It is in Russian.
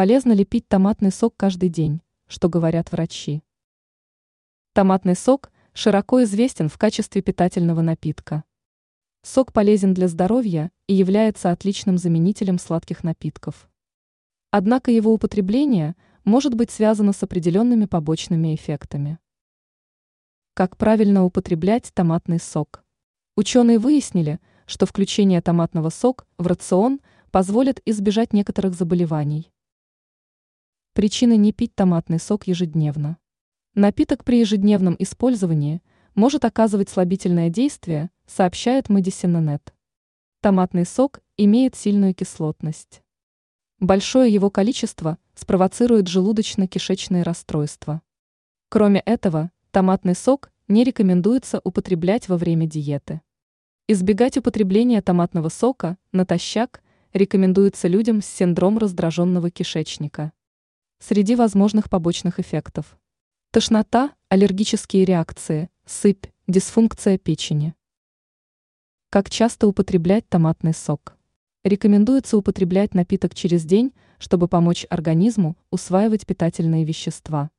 Полезно ли пить томатный сок каждый день, что говорят врачи? Томатный сок широко известен в качестве питательного напитка. Сок полезен для здоровья и является отличным заменителем сладких напитков. Однако его употребление может быть связано с определенными побочными эффектами. Как правильно употреблять томатный сок? Ученые выяснили, что включение томатного сока в рацион позволит избежать некоторых заболеваний. Причины не пить томатный сок ежедневно. Напиток при ежедневном использовании может оказывать слабительное действие, сообщает Medicine.net. Томатный сок имеет сильную кислотность. Большое его количество спровоцирует желудочно-кишечные расстройства. Кроме этого, томатный сок не рекомендуется употреблять во время диеты. Избегать употребления томатного сока натощак рекомендуется людям с синдромом раздраженного кишечника. Среди возможных побочных эффектов. Тошнота, аллергические реакции, сыпь, дисфункция печени. Как часто употреблять томатный сок? Рекомендуется употреблять напиток через день, чтобы помочь организму усваивать питательные вещества.